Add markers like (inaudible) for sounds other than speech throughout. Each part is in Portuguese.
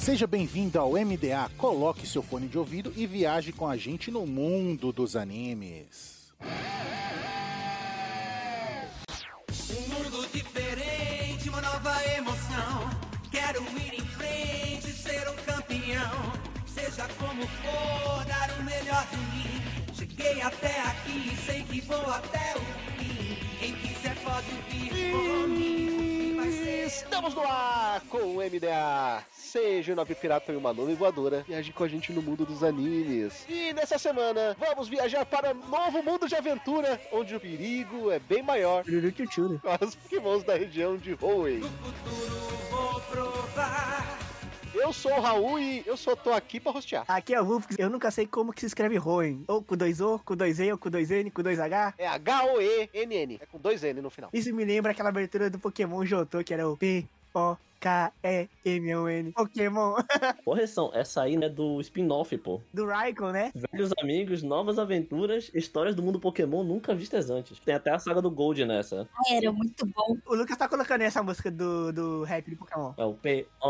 Seja bem-vindo ao MDA. Coloque seu fone de ouvido e viaje com a gente no mundo dos animes. Um mundo diferente, uma nova emoção. Quero ir em frente, ser um campeão. Seja como for, dar o melhor de mim. Cheguei até aqui, sei que vou até o fim. Quem quiser pode vir comigo. Estamos no ar com o MDA. Seja o nave pirata e uma nuvem voadora. Viaje com a gente no mundo dos animes. E nessa semana, vamos viajar para um novo mundo de aventura, onde o perigo é bem maior para os pokémons da região de Hoenn. no futuro, vou provar. Eu sou o Raul e eu só tô aqui pra rostear. Aqui é o Rufus, eu nunca sei como que se escreve Roen. Ou com dois O, com dois E, ou com dois N, com dois H. É H-O-E-N-N. É com dois N no final. Isso me lembra aquela abertura do Pokémon Jotô, que era o P-O-K-E-M-O-N. Pokémon (laughs) Correção, essa aí é do spin-off, pô. do Raikou, né? Velhos amigos, novas aventuras, histórias do mundo Pokémon nunca vistas antes. Tem até a saga do Gold nessa. Era muito bom. O Lucas tá colocando essa música do, do rap do Pokémon. É o P-O-K-E-M-O-N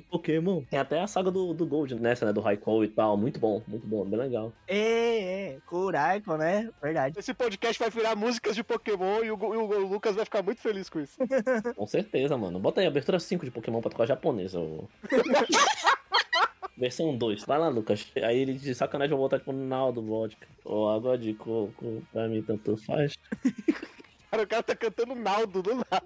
Pokémon. Tem até a saga do, do Gold nessa, né? Do Raikou e tal. Muito bom, muito bom, bem legal. É, é, com o né? Verdade. Esse podcast vai virar músicas de Pokémon e o, e o Lucas vai ficar muito feliz com isso. (laughs) Com certeza, mano. Bota aí, abertura 5 de Pokémon pra tocar japonesa. ô. (laughs) Versão 2. Vai lá, Lucas. Aí ele de sacanagem vai botar tipo Naldo Vodka. Ou água de coco, pra mim tanto faz. (laughs) Cara, o cara tá cantando Naldo do nada.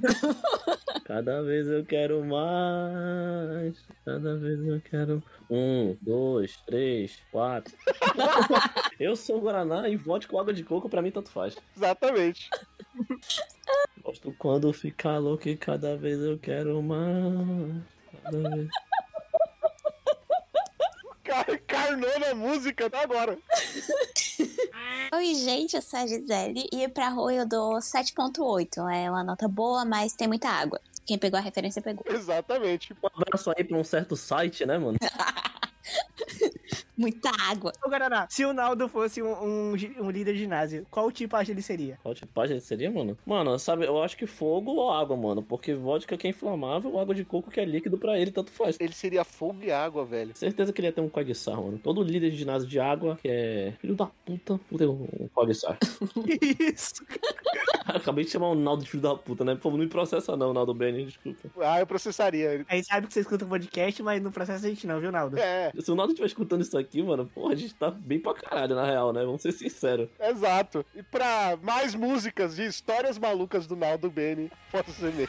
(laughs) Cada vez eu quero mais. Cada vez eu quero. Um, dois, três, quatro. eu sou Guaraná e vodka com água de coco, pra mim tanto faz. Exatamente. Gosto quando ficar louco e cada vez eu quero mais. (laughs) Cada vez. Carnou na música até agora. (laughs) Oi, gente, eu sou a Gisele e pra Rui eu dou 7.8. É uma nota boa, mas tem muita água. Quem pegou a referência pegou. Exatamente. Um abraço aí pra um certo site, né, mano? (laughs) Muita água. Ô, Guaraná, se o Naldo fosse um, um, um líder de ginásio, qual tipagem ele seria? Qual tipagem seria, mano? Mano, sabe, eu acho que fogo ou água, mano. Porque vodka que é inflamável, água de coco que é líquido pra ele, tanto faz. Ele seria fogo e água, velho. Certeza que ele ia ter um Quagsar, mano. Todo líder de ginásio de água, que é filho da puta, tem um Quagsar. (laughs) Isso. (laughs) Acabei de chamar o Naldo de filho da puta, né? Pô, não me processa não, Naldo Benny, desculpa. Ah, eu processaria ele. A gente sabe que você escuta o podcast, mas no processo a gente não, viu, Naldo? É, Se o Naldo estiver escutando isso aqui, mano, pô, a gente tá bem pra caralho, na real, né? Vamos ser sinceros. exato. E pra mais músicas de histórias malucas do Naldo Beni, posso ser meio.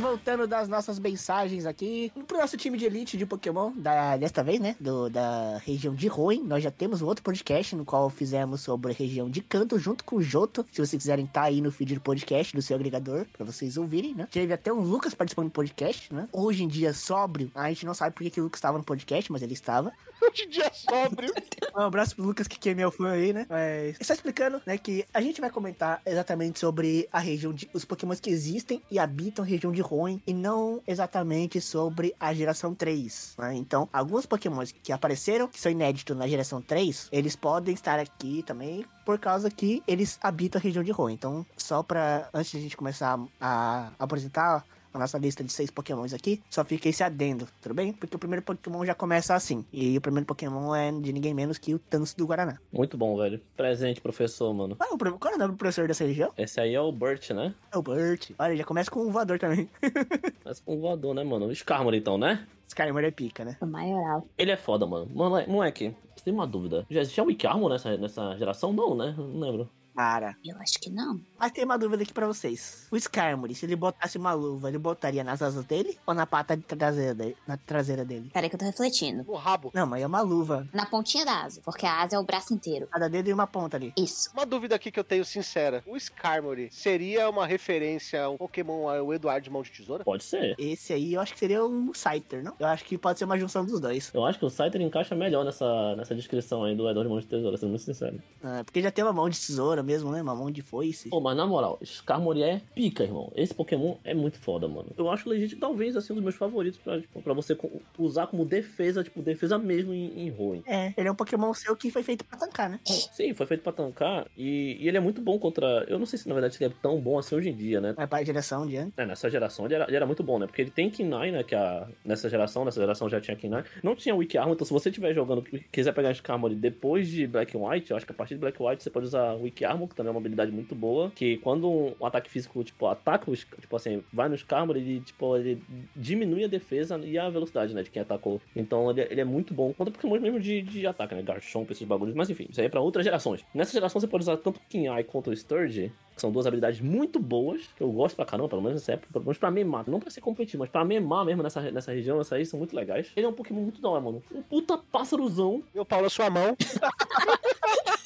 Voltando das nossas mensagens aqui, pro nosso time de elite de Pokémon, da, desta vez, né, do, da região de Hoenn, nós já temos um outro podcast no qual fizemos sobre a região de Kanto junto com o Joto, se vocês quiserem tá aí no feed do podcast do seu agregador, pra vocês ouvirem, né. Teve até o Lucas participando do podcast, né. Hoje em dia, sóbrio, a gente não sabe por que, que o Lucas estava no podcast, mas ele estava. Hoje em dia é sóbrio. (laughs) Um abraço pro Lucas, que é meu fã aí, né? Mas, só explicando, né, que a gente vai comentar exatamente sobre a região de... Os pokémons que existem e habitam a região de Hoenn, e não exatamente sobre a geração 3, né? Então, alguns pokémons que apareceram, que são inéditos na geração 3, eles podem estar aqui também, por causa que eles habitam a região de Hoenn. Então, só pra... Antes de a gente começar a apresentar a nossa lista de seis pokémons aqui, só fica esse adendo, tudo bem? Porque o primeiro pokémon já começa assim. E o primeiro pokémon é de ninguém menos que o Thanos do Guaraná. Muito bom, velho. Presente, professor, mano. Qual é o, pro- qual é o nome do professor dessa região? Esse aí é o Burt, né? É o Burt. Olha, já começa com um voador também. (laughs) Mas com um voador, né, mano? O Skarmory, então, né? Skyrimor é pica, né? O maioral. Ele é foda, mano. Mano, moleque, você tem uma dúvida. Já existia Wiki Armor nessa, nessa geração? Não, né? Não lembro. Cara. Eu acho que não. Mas tem uma dúvida aqui pra vocês. O Skarmory, se ele botasse uma luva, ele botaria nas asas dele ou na pata de traseira dele? Na traseira dele? Peraí que eu tô refletindo. No rabo. Não, mas é uma luva. Na pontinha da asa, porque a asa é o braço inteiro. Cada dedo e uma ponta ali. Isso. Uma dúvida aqui que eu tenho sincera. O Skarmory seria uma referência ao Pokémon ao Eduardo de Mão de Tesoura? Pode ser. Esse aí eu acho que seria um Scyther, não? Eu acho que pode ser uma junção dos dois. Eu acho que o Scyther encaixa melhor nessa, nessa descrição aí do Edward de Mão de Tesoura, sendo muito sincero. Ah, porque já tem uma mão de tesoura mesmo, né? Uma mão de foice. Pô, mas na moral, Skarmory é pica, irmão. Esse Pokémon é muito foda, mano. Eu acho legítimo, talvez, assim, um dos meus favoritos pra, tipo, pra você co- usar como defesa, tipo, defesa mesmo em, em Hoenn. É, ele é um Pokémon seu que foi feito pra tancar, né? Sim, foi feito pra tancar e, e ele é muito bom contra... Eu não sei se, na verdade, ele é tão bom assim hoje em dia, né? Vai pra direção diante. É, nessa geração ele era, ele era muito bom, né? Porque ele tem Kinai, né? Que a, nessa geração, nessa geração já tinha Kinai. Não tinha Wiki Armor, então se você estiver jogando, quiser pegar Skarmory depois de Black and White, eu acho que a partir de Black and White você pode usar Wiki Armor, que também é uma habilidade muito boa. Que quando um ataque físico, tipo, ataca, os, tipo assim, vai no Skarmory, ele, tipo, ele diminui a defesa e a velocidade, né? De quem atacou. Então ele, ele é muito bom contra Pokémon mesmo de, de ataque, né? Garchomp, esses bagulhos. Mas enfim, isso aí é pra outras gerações. Nessa geração você pode usar tanto Kinai quanto o Sturge, que são duas habilidades muito boas, que eu gosto pra caramba, pelo menos nessa época, pelo menos pra memar. Não pra ser competitivo, mas pra memar mesmo nessa, nessa região, essas aí são muito legais. Ele é um Pokémon muito da hora, mano. Um puta pásarozão. Meu pau na sua mão. (laughs)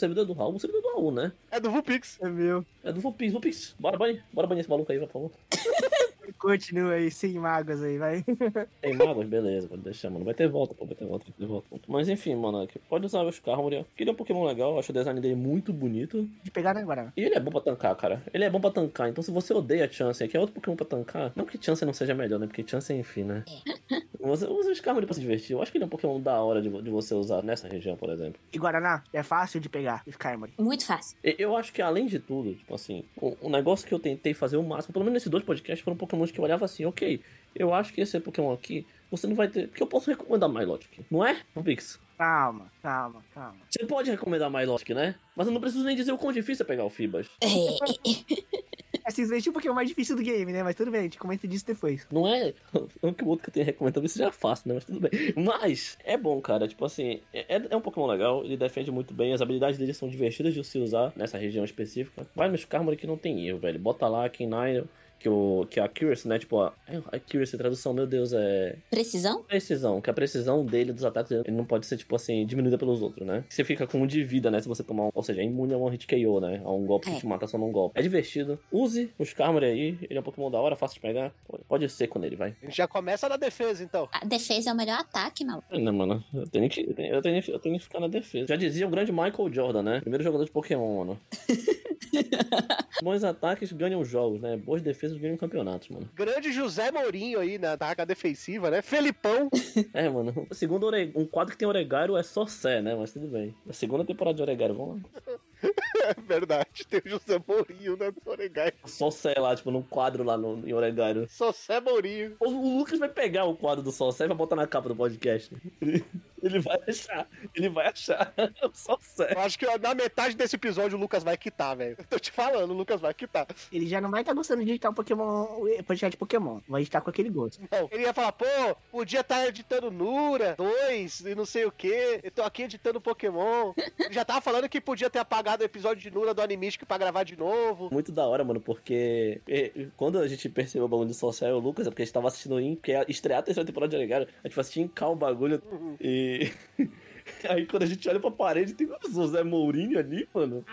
servidor do Raul, o servidor do Raul, né? É do Vulpix. É meu. É do Vupix, Vupix. Bora banir, bora banir esse maluco aí, por favor. (laughs) Continua aí, sem mágoas aí, vai. (laughs) Tem magos? Beleza, pode deixar, mano. Vai ter volta, pô, vai ter volta, vai ter volta. Mas enfim, mano, pode usar o Skarmory. Que ele é um Pokémon legal, acho o design dele muito bonito. De pegar né, Guaraná. E ele é bom pra tancar, cara. Ele é bom pra tancar. Então, se você odeia Chance, que é outro Pokémon pra tancar, não que Chance não seja melhor, né? Porque Chance, enfim, né? (laughs) Você usa o Skarmory pra se divertir. Eu acho que ele é um Pokémon da hora de, de você usar nessa região, por exemplo. E Guaraná, é fácil de pegar, Skarmory. Muito fácil. E- Eu acho que, além de tudo, tipo assim, o, o negócio que eu tentei fazer o máximo, pelo menos nesses dois podcasts, foram Pokémons que eu olhava assim, ok, eu acho que esse Pokémon aqui, você não vai ter. Porque eu posso recomendar Milotic, não é, Pix? Calma, calma, calma. Você pode recomendar Milotic, né? Mas eu não preciso nem dizer o quão difícil é pegar o Fibas. É (laughs) simplesmente um Pokémon mais difícil do game, né? Mas tudo bem, a gente comenta disso depois. Não é. (laughs) Não que o outro que eu tenho recomendado talvez seja fácil, né? Mas tudo bem. Mas é bom, cara. Tipo assim, é, é um Pokémon legal, ele defende muito bem, as habilidades dele são divertidas de se usar nessa região específica. Vai no Skarmory que não tem erro, velho. Bota lá K9, que, o, que a Accuracy, né? Tipo, a, a Accuracy, tradução, meu Deus, é. Precisão? Precisão, que a precisão dele, dos ataques dele, ele não pode ser, tipo assim, diminuída pelos outros, né? Você fica com um de vida, né? Se você tomar um. Ou seja, é imune a um hit KO, né? A um golpe que É. te mata só num golpe. É divertido. Use o Skarmory aí, ele é um Pokémon da hora, fácil de pegar. Pode- Pode ser com ele, vai. A gente já começa na defesa, então. A defesa é o melhor ataque, maluco. Não, mano, eu tenho, que, eu, tenho, eu, tenho, eu tenho que ficar na defesa. Já dizia o grande Michael Jordan, né? Primeiro jogador de Pokémon, mano. (laughs) (laughs) Bons ataques ganham jogos, né? Boas defesas ganham campeonatos, mano. Grande José Mourinho aí na taca defensiva, né? Felipão. (laughs) É, mano. O segundo Ore- um quadro que tem Oregairo é só Sé, né? Mas tudo bem. A segunda temporada de Oregairo, vamos lá. É verdade, tem o José Mourinho, né? Do Oregai. Só Sé lá, tipo, num quadro lá no, em Oregairo. Só Sé Mourinho. O, o Lucas vai pegar o quadro do Só Sé e vai botar na capa do podcast. (laughs) Ele, vai achar. Ele vai achar. (laughs) Só Sé. Eu acho que na metade desse episódio o Lucas vai quitar, velho. Eu Tô te falando, o Lucas vai quitar. Ele já não vai estar gostando de editar um Pokémon, podcast de Pokémon. Vai editar com aquele gosto. Não, ele ia falar, pô, podia estar editando Nura 2 e não sei o que. Eu tô aqui editando Pokémon. Ele já tava falando que podia ter apagado o episódio de Nura do Animistic pra gravar de novo. Muito da hora, mano, porque quando a gente percebeu o bagulho do Social e o Lucas, é porque a gente tava assistindo em, porque ia estrear a terceira temporada de Oregairo, a gente foi assistir em cal o bagulho e. (laughs) Aí quando a gente olha pra parede, tem o José Mourinho ali, mano.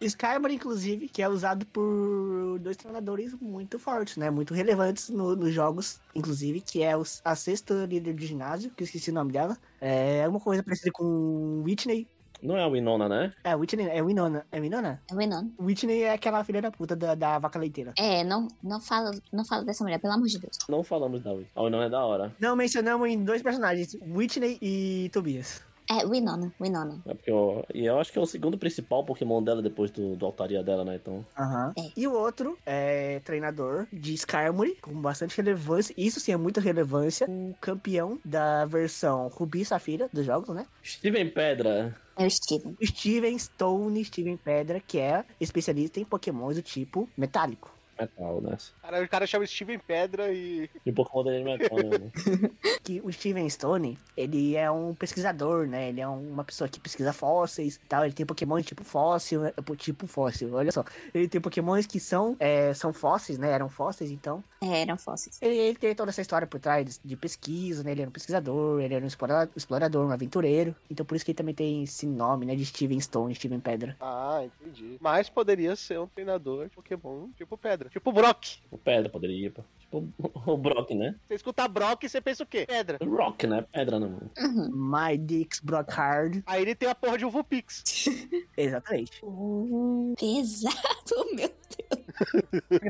Skymar, inclusive, que é usado por dois treinadores muito fortes, né? Muito relevantes no- nos jogos, inclusive, que é a sexta líder de ginásio, que eu esqueci o nome dela. É uma coisa parecida com Whitney. Não é a Winona, né? É, Whitney, é Winona. É Winona? É Winona. Whitney é aquela filha da puta da, da vaca leiteira. É, não, não, fala, não fala dessa mulher, pelo amor de Deus. Não falamos da Winona. A Winona é da hora. Não mencionamos em dois personagens, Whitney e Tobias. É, Winona, Winona. É porque eu, e eu acho que é o segundo principal Pokémon dela depois do, do altaria dela, né? Então. Aham. É. E o outro é treinador de Skarmory, com bastante relevância. Isso sim é muita relevância. O campeão da versão Rubi e Safira dos jogos, né? Steven Pedra. É o Steven. Steven Stone, Steven Pedra, que é especialista em pokémons do tipo metálico. Metal, né? Cara, o cara chama Steven Pedra e. E o Pokémon dele é metal, né? (laughs) Que o Steven Stone, ele é um pesquisador, né? Ele é uma pessoa que pesquisa fósseis e tal. Ele tem pokémons tipo fóssil, né? tipo fóssil, olha só. Ele tem pokémons que são, é, são fósseis, né? Eram fósseis, então. É, eram fósseis. Ele, ele tem toda essa história por trás de pesquisa, né? Ele era um pesquisador, ele era um explora- explorador, um aventureiro. Então por isso que ele também tem esse nome, né? De Steven Stone, Steven Pedra. Ah, entendi. Mas poderia ser um treinador de Pokémon tipo Pedra. Tipo Brock. O Pedra poderia ir, pô. Tipo o Brock, né? Você escuta Brock e você pensa o quê? Pedra. Rock, né? Pedra não. Uhum. My Dix Brockhard. Aí ele tem a porra de um Vulpix. (laughs) Exatamente. Uh, pesado, (laughs) meu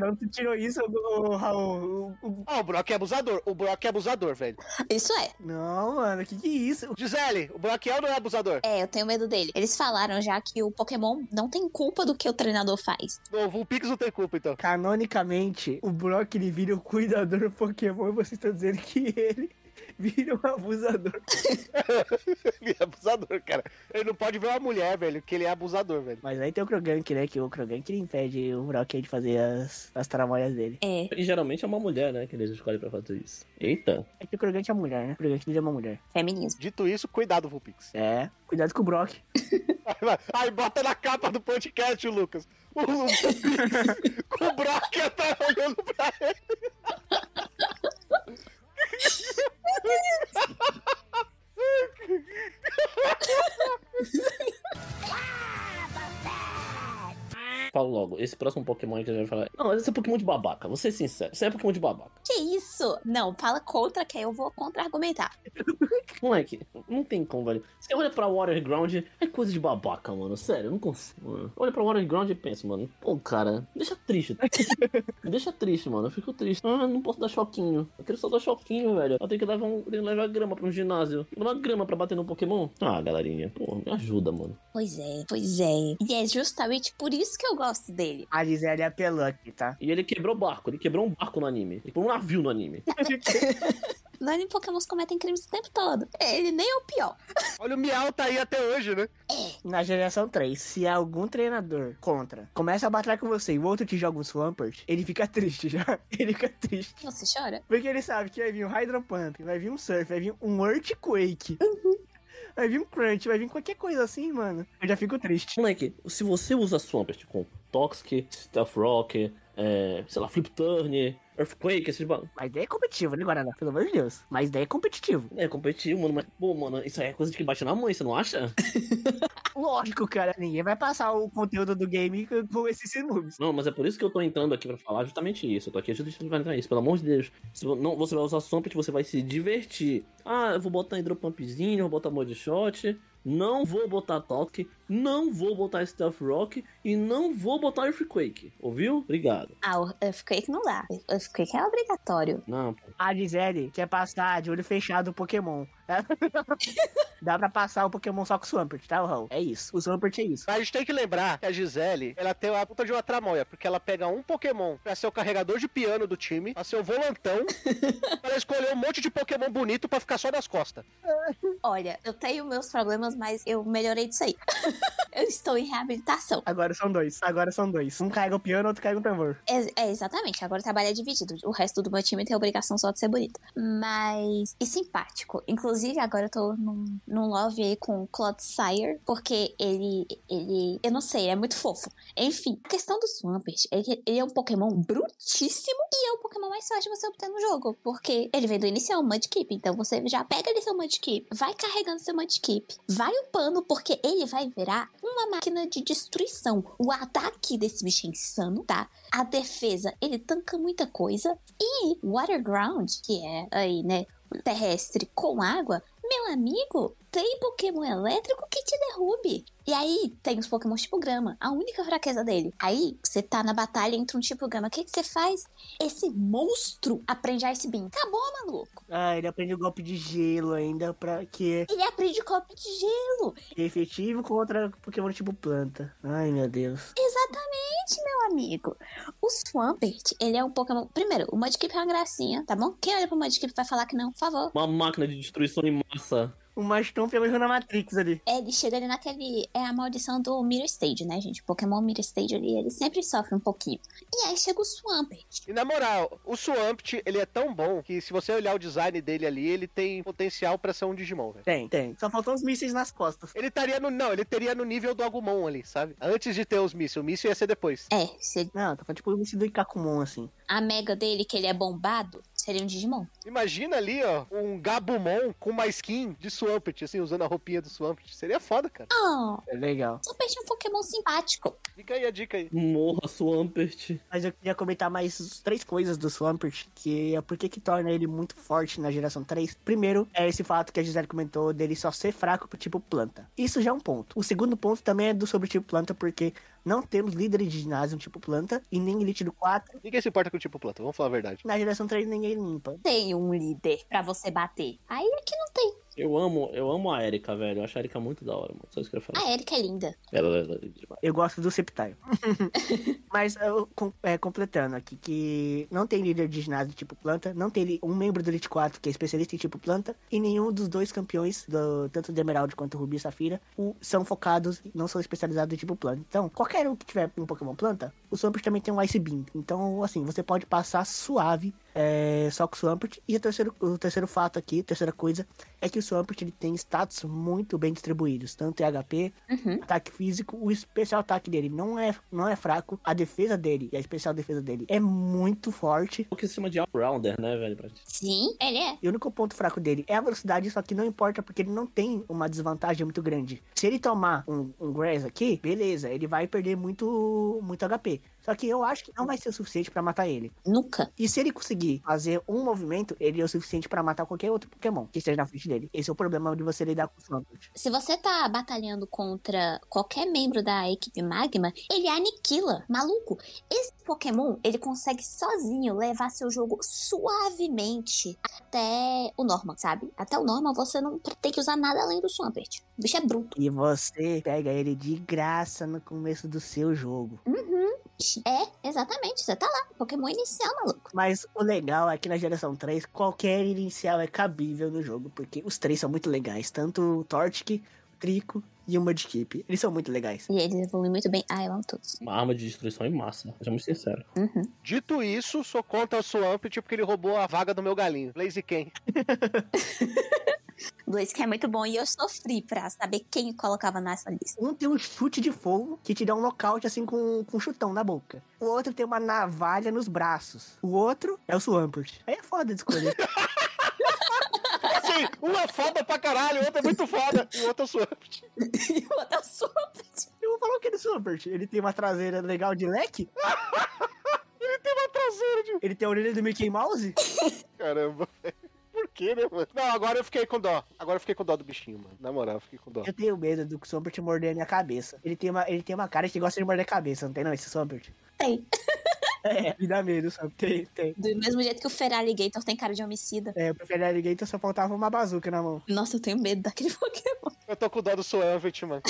Não tu tirou isso, o Raul. O- o- Ah, o Brock é abusador. O Brock é abusador, velho. Isso é. Não, mano, que que é isso? Gisele, o Brock é ou não é abusador? É, eu tenho medo dele. Eles falaram já que o Pokémon não tem culpa do que o treinador faz. O Vulpix não tem culpa, então. Canonicamente, o Brock ele vira o cuidador Pokémon e vocês estão dizendo que ele vira um abusador. (laughs) ele é abusador, cara. Ele não pode ver uma mulher, velho, que ele é abusador, velho. Mas aí tem o Krogank, né? Que o Krogank impede o Brock de fazer as, as tramalhas dele. É, E geralmente é uma mulher, né? Que eles escolhem pra fazer isso. Eita. É que o Krogank é mulher, né? O Krogank é uma mulher. feminismo. Dito isso, cuidado, Vulpix. (laughs) É, cuidado com o Brock. Aí, bota na capa do podcast, Lucas. O Vulpix (laughs) com o Brock tá olhando pra ele. (laughs) ah, você! Falo logo, esse próximo Pokémon aí que a gente vai falar. Não, esse é Pokémon de babaca, vou ser sincero. Esse é Pokémon de babaca. Que isso? Não, fala contra que aí eu vou contra-argumentar. (laughs) Moleque, não tem como, velho. Você olha pra Water Ground, é coisa de babaca, mano. Sério, eu não consigo, mano. Olha pra Water Ground e pensa, mano. Pô, cara, deixa triste. Me (laughs) deixa triste, mano. Eu fico triste. Ah, não posso dar choquinho. Eu quero só dar choquinho, velho. Eu tenho que levar, um, tenho que levar grama pra um ginásio. Levar grama pra bater no Pokémon. Ah, galerinha, pô, me ajuda, mano. Pois é, pois é. E é justamente por isso que eu gosto dele. A Gisele apelou aqui, tá? E ele quebrou barco. Ele quebrou um barco no anime. Ele quebrou um navio no anime. No anime Pokémon cometem crimes o tempo todo. Ele nem é o pior. Olha o Miau tá aí até hoje, né? Na geração 3, se algum treinador contra começa a batalhar com você e o outro te joga um Swampert, ele fica triste já. (laughs) Ele fica triste. Você chora? Porque ele sabe que vai vir um Hydro Pump, vai vir um Surf, vai vir um Earthquake. Vai vir um Crunch, vai vir qualquer coisa assim, mano. Eu já fico triste. Moleque, se você usa Swampert com Toxic, Stealth Rock, é, sei lá, Flip Turn, Earthquake, esses bagulho. Mas daí é competitivo, né, Guaraná? Pelo amor de Deus. Mas daí é competitivo. É competitivo, mano, mas, pô, mano, isso aí é coisa de que bate na mãe, você não acha? (laughs) Lógico, cara. Ninguém vai passar o conteúdo do game com- esses moves. Não, mas é por isso que eu tô entrando aqui pra falar justamente isso. Eu tô aqui justamente pra entrar isso, pelo amor de Deus. Se não, você vai usar Swampert, você vai se divertir. Ah, eu vou botar Hidropumpzinho, vou botar Mode Shot. Não vou botar Talk, não vou botar Stealth Rock e não vou botar Earthquake. Ouviu? Obrigado. Ah, o Earthquake não dá. O Earthquake é obrigatório. Não, pô. A Gisele quer passar de olho fechado o Pokémon. (laughs) Dá pra passar o Pokémon só com o Swampert, tá, Raul? É isso. O Swampert é isso. Mas a gente tem que lembrar que a Gisele, ela tem a puta de uma tramóia, porque ela pega um Pokémon pra ser o carregador de piano do time, pra ser o volantão, (laughs) pra ela escolher um monte de Pokémon bonito pra ficar só nas costas. Olha, eu tenho meus problemas, mas eu melhorei disso aí. (laughs) eu estou em reabilitação. Agora são dois. Agora são dois. Um carrega o piano, outro carrega o tambor. É, é, exatamente, agora o trabalho é dividido. O resto do meu time tem a obrigação só de ser bonito. Mas. E simpático. Inclusive, agora eu tô num, num love aí com o Claude Sire, porque ele. ele. Eu não sei, é muito fofo. Enfim, a questão do Swampert é que ele é um Pokémon brutíssimo e é o Pokémon mais fácil de você obter no jogo. Porque ele vem do inicial, Mudkip. Então você já pega ali seu Mudkip, vai carregando seu Mudkip, vai upando, porque ele vai virar uma máquina de destruição. O ataque desse bicho é insano, tá? A defesa, ele tanca muita coisa. E Waterground, que é aí, né, terrestre com água, meu amigo, tem Pokémon elétrico que te derrube. E aí, tem os Pokémon tipo grama, a única fraqueza dele. Aí, você tá na batalha entre um tipo grama, o que que você faz? Esse monstro aprende Ice Beam. Acabou, maluco. Ah, ele aprende o golpe de gelo ainda, pra que Ele aprende golpe de gelo. é efetivo contra Pokémon tipo planta. Ai, meu Deus. Exatamente, meu amigo. O Swampert, ele é um Pokémon... Primeiro, o Mudkip é uma gracinha, tá bom? Quem olha pro Mudkip vai falar que não, por favor. Uma máquina de destruição em massa. O Mastomp é mesmo na Matrix ali. É, Ele chega ali naquele. É a maldição do Mirror Stage, né, gente? Pokémon Mirror Stage ali, ele sempre sofre um pouquinho. E aí chega o Swampert. E na moral, o Swampert, ele é tão bom que se você olhar o design dele ali, ele tem potencial pra ser um Digimon, velho. Tem, tem. Só faltam os mísseis nas costas. Ele estaria no. Não, ele teria no nível do Agumon ali, sabe? Antes de ter os mísseis. O míssil ia ser depois. É, se Não, tô falando tipo o míssil do Ikakumon, assim. a mega dele, que ele é bombado, seria um Digimon. Imagina ali, ó, um Gabumon com uma skin de Swampert, assim, usando a roupinha do Swampert. Seria foda, cara. Oh, É legal. o Swampert é um Pokémon simpático. Fica aí a dica aí. Morra, Swampert. Mas eu queria comentar mais três coisas do Swampert, que é por que que torna ele muito forte na geração 3. Primeiro, é esse fato que a Gisele comentou dele só ser fraco pro tipo planta. Isso já é um ponto. O segundo ponto também é do sobre tipo planta, porque não temos líderes de ginásio tipo planta e nem elite do 4. Ninguém se importa com o tipo planta, vamos falar a verdade. Na geração 3 ninguém limpa. Tem um líder pra você bater. Aí é que não tem. Eu amo, eu amo a Erika, velho. Eu acho a Erika muito da hora, mano. Só isso que eu ia falar. A Erika é linda. Ela, ela, ela, demais. Eu gosto do Sceptile. (laughs) Mas eu, com- é, completando aqui, que não tem líder de ginásio tipo planta, não tem um membro do Elite 4 que é especialista em tipo planta, e nenhum dos dois campeões, do, tanto do Emerald quanto Rubi e Safira, o- são focados, não são especializados em tipo planta. Então, qualquer um que tiver um Pokémon planta, o Swampert também tem um Ice Beam. Então, assim, você pode passar suave é, só com o Swampert. E o terceiro, o terceiro fato aqui, terceira coisa, é que o Swampert ele tem status muito bem distribuídos, tanto em HP Uhum. ataque físico, o especial ataque dele não é, não é fraco, a defesa dele e a especial defesa dele é muito forte. O que se chama de All-Rounder, né, velho? pra gente? Sim, ele é. E o único ponto fraco dele é a velocidade, só que não importa porque ele não tem uma desvantagem muito grande. Se ele tomar um, um Grass aqui, beleza, ele vai perder muito, muito HP. Só que eu acho que não vai ser o suficiente pra matar ele. Nunca. E se ele conseguir fazer um movimento, ele é o suficiente pra matar qualquer outro Pokémon que esteja na frente dele. Esse é o problema de você lidar com o Swampert. Se você tá batalhando contra qualquer membro da equipe Magma, ele aniquila. Maluco, esse Pokémon, ele consegue sozinho levar seu jogo suavemente até o Norman, sabe? Até o Norman você não tem que usar nada além do Swampert. O bicho é bruto. E você pega ele de graça no começo do seu jogo. É, exatamente. Você tá lá. Pokémon inicial, maluco. Mas o legal é que na geração 3, qualquer inicial é cabível no jogo, porque os três são muito legais. Tanto o Torchic, o Trico e o Mudkip. Eles são muito legais. E eles evoluem muito bem. Ah, eu amo todos. Uma arma de destruição em massa. Sejamos sinceros. Uhum. Dito isso, sou contra o Swampert porque ele roubou a vaga do meu galinho. Blaziken. Blaze que (laughs) é muito bom e eu sofri pra saber quem colocava nessa lista. Um tem um chute de fogo que te dá um nocaute assim com, com um chutão na boca. O outro tem uma navalha nos braços. O outro é o Swampert. Aí é foda de escolher. (laughs) Assim, um é foda pra caralho, o outro é muito foda. E o outro é o Swampert. E (laughs) o outro é o Swampert. Eu vou falar o que do Swampert? Ele tem uma traseira legal de leque? (laughs) Ele tem uma traseira de. Ele tem a orelha do Mickey Mouse? (laughs) Caramba, velho. Por quê, né, mano? Não, agora eu fiquei com dó. Agora eu fiquei com dó do bichinho, mano. Na moral, eu fiquei com dó. Eu tenho medo do Swampert morder a minha cabeça. Ele tem uma, ele tem uma cara que gosta de morder a cabeça, não tem não, esse Swampert? Tem. É, me dá medo, sabe? Tem, tem. Do mesmo jeito que o Feraligator tem cara de homicida. É, eu preferi Alligator, só faltava uma bazuca na mão. Nossa, eu tenho medo daquele (laughs) Pokémon. Eu tô com dó do Swampert, mano.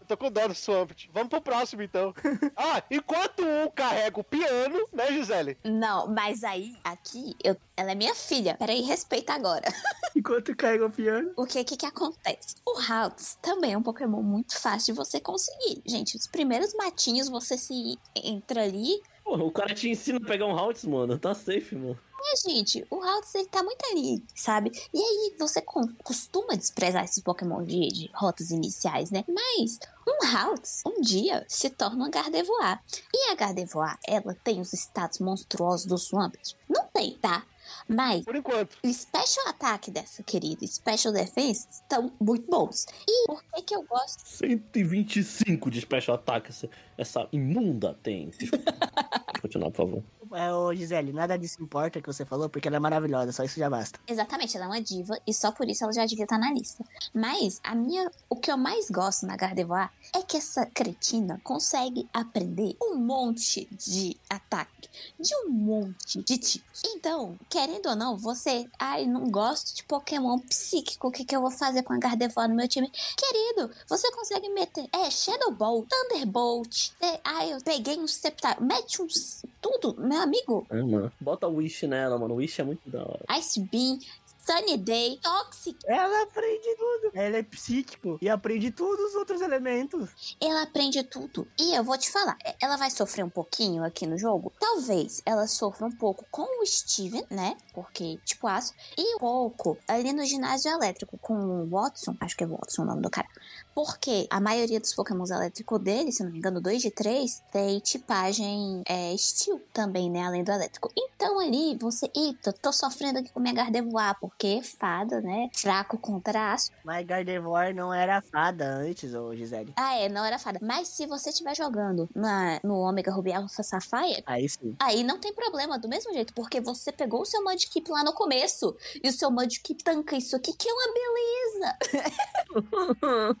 Eu tô com dó do Swampert. Vamos pro próximo, então. (laughs) Ah, enquanto um carrega o piano, né, Gisele? Não, mas aí, aqui, eu, ela é minha filha. Peraí, respeita agora. (laughs) Enquanto carrega o piano. O que que que acontece? O Haltz também é um Pokémon muito fácil de você conseguir. Gente, os primeiros matinhos você se entra ali. Porra, o cara te ensina a pegar um Haltz, mano. Tá safe, mano. É, gente, o Haltz ele tá muito ali, sabe? E aí você com- costuma desprezar esses Pokémon de, de rotas iniciais, né? Mas um Haltz, um dia, se torna uma Gardevoir. E a Gardevoir, ela tem os status monstruosos do Swampert? Não tem, tá? Mas Por enquanto. o special ataque dessa querida e special defense estão muito bons. E por que que eu gosto? 125 de special attack essa, essa imunda tem. (laughs) Desculpa. Pode continuar, por favor. É, ô Gisele, nada disso importa que você falou, porque ela é maravilhosa, só isso já basta. Exatamente, ela é uma diva e só por isso ela já devia estar na lista. Mas a minha, o que eu mais gosto na Gardevoir é que essa cretina consegue aprender um monte de ataque, de um monte de tipos. Então, querendo ou não, você, ai, não gosto de Pokémon psíquico, o que, que eu vou fazer com a Gardevoir no meu time? Querido, você consegue meter, é, Shadow Ball, Thunderbolt, é, ai, eu peguei um Sceptile, mete uns, tudo, meu amigo, É, mano. Bota o Wish nela, mano. O Wish é muito da hora. Ice Beam, Sunny Day, Toxic. Ela aprende tudo. Ela é psíquico e aprende todos os outros elementos. Ela aprende tudo. E eu vou te falar, é- ela vai sofrer um pouquinho aqui no jogo. Talvez ela sofra um pouco com o Steven, né? Porque, tipo, aço. E um pouco ali no ginásio elétrico com o Watson. Acho que é Watson o nome do cara. Porque a maioria dos pokémons elétricos dele, se não me engano, 2 de 3, tem tipagem é, Steel também, né? Além do elétrico. Então ali você. Eita, tô sofrendo aqui com minha Gardevoir, porque fada, né? Fraco contra aço. Mas Gardevoir não era fada antes, ô Gisele. Ah, é, não era fada. Mas se você estiver jogando na, no Omega Ruby Alpha Sapphire, Aí sim. aí não tem problema, do mesmo jeito, porque você pegou o seu Mudkip lá no começo, e o seu Mudkip tanca isso aqui, que é uma beleza.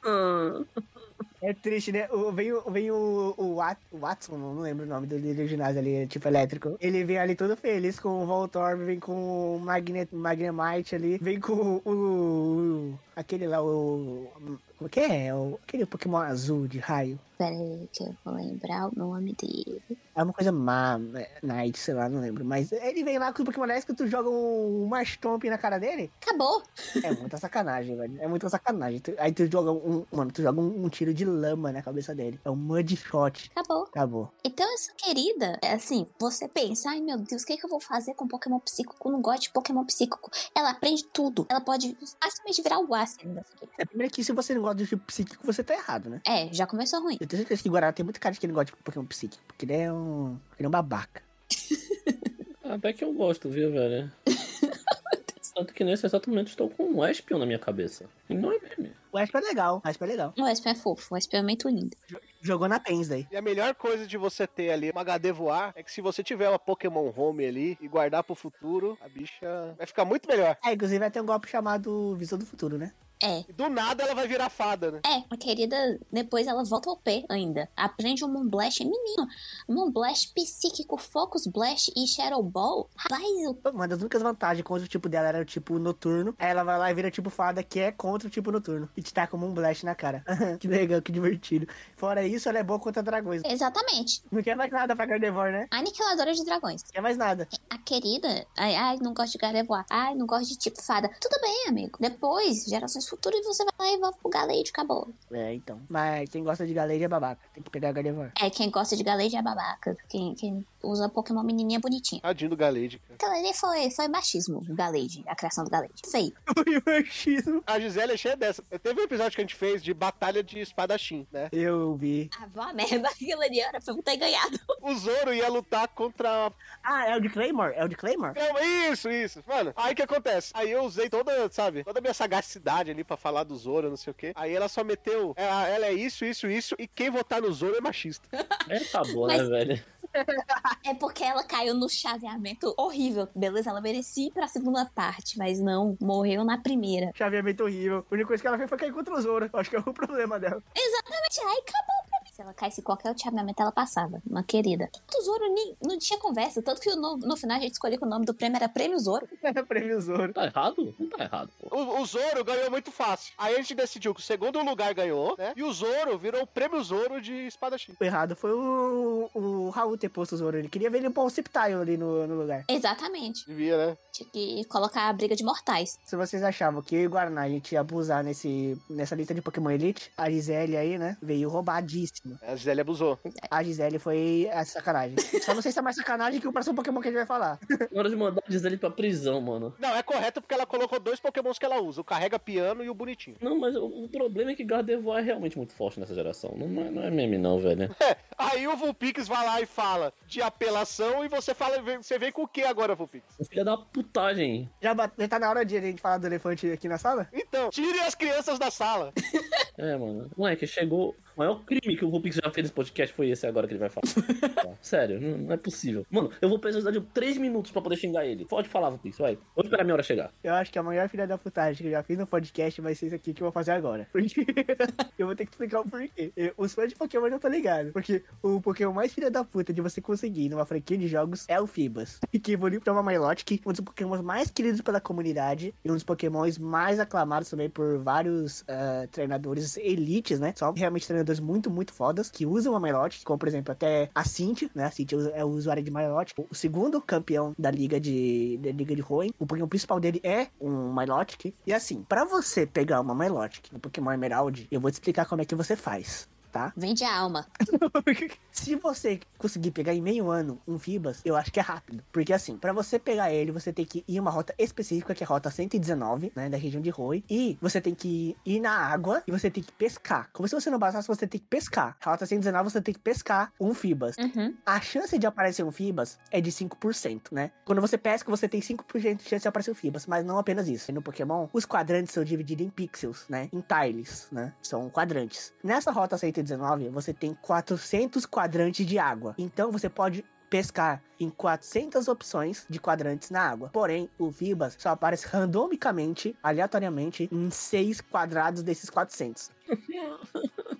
(laughs) 嗯。É triste, né? O- Vem, o- vem o, o, Wat- o Watson, não lembro o nome do líder do ginásio ali, tipo elétrico. Ele vem ali todo feliz com o Voltorb, vem com o Magnet, Magnemite ali, vem com o, o- aquele lá, o... Como que é? O, aquele Pokémon azul de raio. Pera aí que eu vou lembrar o nome dele. É uma coisa má, né? Night, sei lá, não lembro. Mas ele vem lá com o Pokémon elétrico, tu joga um Marshtomp na cara dele. Acabou. É muita sacanagem, velho. É muita sacanagem. Aí tu joga um. Mano, tu joga um, um tiro de lama na cabeça dele. É um Mud Shot. Acabou. Acabou. Então, essa querida, é assim, você pensa, ai meu Deus, o que, que eu vou fazer com Pokémon psíquico? Eu não gosto de Pokémon psíquico. Ela aprende tudo. Ela pode facilmente virar o dessa aqui. É primeiro que se você não gosta do tipo psíquico, você tá errado, né? É, já começou ruim. Eu tenho certeza que o Guaraná tem muito cara de que ele gosta de Pokémon psíquico. Porque ele é um. Ele é um babaca. Até que eu gosto, viu, velho? Tanto que nesse exato momento estou com um Espion na minha cabeça. E não é meme. O Asp é legal. O Asp é legal. O Espen é fofo, o Espen é muito lindo. Jogou na Pens daí. E a melhor coisa de você ter ali uma HD voar é que se você tiver uma Pokémon Home ali e guardar pro futuro, a bicha vai ficar muito melhor. É, inclusive vai ter um golpe chamado Visão do Futuro, né? É, E do nada ela vai virar fada, né? É, a querida, depois ela volta ao P ainda. Aprende o Moonblast. Menino, Moonblast psíquico, Focus Blast e Shadow Ball. Rapaz, o- Uma das únicas vantagens contra o tipo dela era o tipo noturno. Aí ela vai lá e vira tipo fada, que é contra o tipo noturno. E te taca como um blast na cara. (laughs) que legal, que divertido. Fora isso, ela é boa contra dragões. exatamente. Não quer mais nada pra Gardevoir, né? Aniquiladora de dragões. Não quer mais nada. A querida, ai, ai, não gosto de Gardevoir. Ai, não gosto de tipo fada. Tudo bem, amigo. Depois, gerações futuras, você vai lá e evolve pro Galade, acabou. É, então. Mas quem gosta de Galade é babaca. Tem que pegar Gardevoir. É, quem gosta de Galade é babaca. Quem, quem usa Pokémon menininha bonitinha. Tadinho do Galade, cara. Aquela ali foi, foi machismo, o Galade, a criação do Galade. Feio. (laughs) O machismo. A Gisele é cheia dessa. Teve um episódio que a gente fez de batalha de espadachim, né? Eu vi. Ah, vó (laughs) merda, aquilo ali era pra eu ter ganhado. O Zoro ia lutar contra. Ah, é o de Claymore? É o de Claymore? Calma, Isso, isso. Mano, aí o que acontece? Aí eu usei toda, sabe, toda a minha sagacidade ali pra falar do Zoro, não sei o quê. Aí ela só meteu. Ela, ela é isso, isso, isso. E quem votar no Zoro é machista. (laughs) É, tá bom, Mas- né, velho? É porque ela caiu no chaveamento horrível. Beleza, ela merecia ir pra segunda parte, mas não, morreu na primeira. Chaveamento horrível. A única coisa que ela fez foi cair contra o Zoro. Acho que é o problema dela. Exatamente, aí acabou mim. Se ela caísse em qualquer chaveamento, ela passava. Uma querida. O Zoro nem, não tinha conversa, tanto que no, no final a gente escolheu que o nome do prêmio era Prêmio Zoro. (laughs) Prêmio Zoro. Tá errado? Não tá errado, pô. O, o Zoro ganhou muito fácil. Aí a gente decidiu que o segundo lugar ganhou, né? E o Zoro virou o prêmio Zoro de espadachim. O errado foi o, o Raul ter posto o Zoro. Ele queria ver ele pôr um Sceptile ali no, no lugar. Exatamente. Devia, né? Tinha que colocar a briga de mortais. Se vocês achavam que eu e o Guaraná a gente ia abusar nesse, nessa lista de Pokémon Elite, a Gisele aí, né, veio roubadíssima. A Gisele abusou. A Gisele foi a sacanagem. Só não sei se é mais sacanagem que o próximo Pokémon que a gente vai falar. Na hora de mandar a Gisele pra prisão, mano. Não, é correto porque ela colocou dois pokémons que ela usa, o carrega piano e o bonitinho. Não, mas o, o problema é que Gardevoir é realmente muito forte nessa geração. Não, é- não é meme não, velho. (laughs) É, aí o Vulpix vai lá e fala de apelação e você fala, você vem com o que agora, Vulpix? Filha da putagem. Já, bate- já tá na hora de a gente falar do elefante aqui na sala? Então, tire as crianças da sala. (laughs) É, mano. Moleque, chegou. O maior crime que o Rupix já fez nesse podcast foi esse agora que ele vai falar. (laughs) Sério, não, não é possível. Mano, eu vou precisar de 3 minutos pra poder xingar ele. Pode falar, Rupix, vai. Vou esperar a minha hora chegar. Eu acho que a maior filha da putagem que eu já fiz no podcast vai ser isso aqui que eu vou fazer agora. Porque (laughs) eu vou ter que explicar o porquê. Os fãs de Pokémon já estão ligados. Porque o Pokémon mais filha da puta de você conseguir numa franquia de jogos é o Fibas. E que evoluiu pra uma Milotic, um dos Pokémons mais queridos pela comunidade e um dos Pokémons mais aclamados também por vários ah, treinadores elites, né? Só realmente treinadores muito, muito fodas que usam a Milotic, como por exemplo até a Cintia, né? A Cintia é o usuário de Milotic. O segundo campeão da liga de, da liga de Hoenn. O Pokémon principal dele é um Milotic. E assim, pra você pegar uma Milotic no Pokémon Emerald, eu vou te explicar como é que você faz. Tá? Vende a alma. (laughs) Se você conseguir pegar em meio ano um Fibas, eu acho que é rápido. Porque assim, pra você pegar ele, você tem que ir em uma rota específica, que é a rota 119, né, da região de Roi. E você tem que ir na água e você tem que pescar. Como se você não bastasse, você tem que pescar. Rota 119, você tem que pescar um Fibas. Uhum. A chance de aparecer um Fibas é de 5%, né? Quando você pesca, você tem 5% de chance de aparecer um Fibas, mas não apenas isso. No Pokémon, os quadrantes são divididos em pixels, né? Em tiles, né? São quadrantes. Nessa rota 119, você tem 400 quadrantes de água. Então você pode pescar em 400 opções de quadrantes na água. Porém, o Fibas só aparece randomicamente, aleatoriamente, em 6 quadrados desses 400. (laughs)